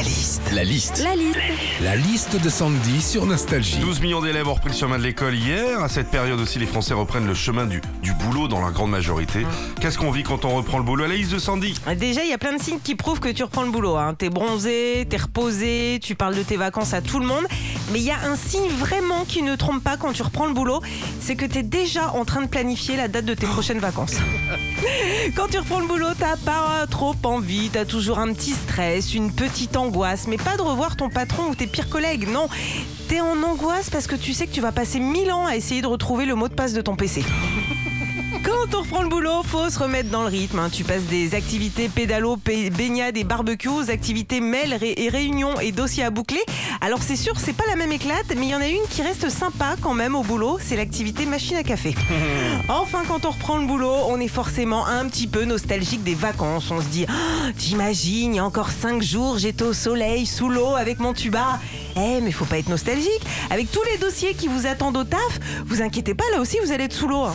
La liste. La liste. La liste. La liste de Sandy sur Nostalgie. 12 millions d'élèves ont repris le chemin de l'école hier. À cette période aussi, les Français reprennent le chemin du, du boulot dans la grande majorité. Qu'est-ce qu'on vit quand on reprend le boulot? À la liste de Sandy Déjà, il y a plein de signes qui prouvent que tu reprends le boulot. Hein. T'es bronzé, t'es reposé, tu parles de tes vacances à tout le monde. Mais il y a un signe vraiment qui ne trompe pas quand tu reprends le boulot, c'est que t'es déjà en train de planifier la date de tes prochaines vacances. Quand tu reprends le boulot, t'as pas trop envie, t'as toujours un petit stress, une petite angoisse, mais pas de revoir ton patron ou tes pires collègues, non. T'es en angoisse parce que tu sais que tu vas passer mille ans à essayer de retrouver le mot de passe de ton PC. Quand on reprend le boulot, faut se remettre dans le rythme. hein. Tu passes des activités pédalo, pé- baignade et barbecue aux activités mail ré- et réunions et dossiers à boucler. Alors c'est sûr, c'est pas la même éclate, mais il y en a une qui reste sympa quand même au boulot, c'est l'activité machine à café. Enfin, quand on reprend le boulot, on est forcément un petit peu nostalgique des vacances. On se dit, Ah, t'imagines, il y a encore cinq jours, j'étais au soleil, sous l'eau, avec mon tuba. Eh, mais faut pas être nostalgique. Avec tous les dossiers qui vous attendent au taf, vous inquiétez pas, là aussi, vous allez être sous l'eau. hein.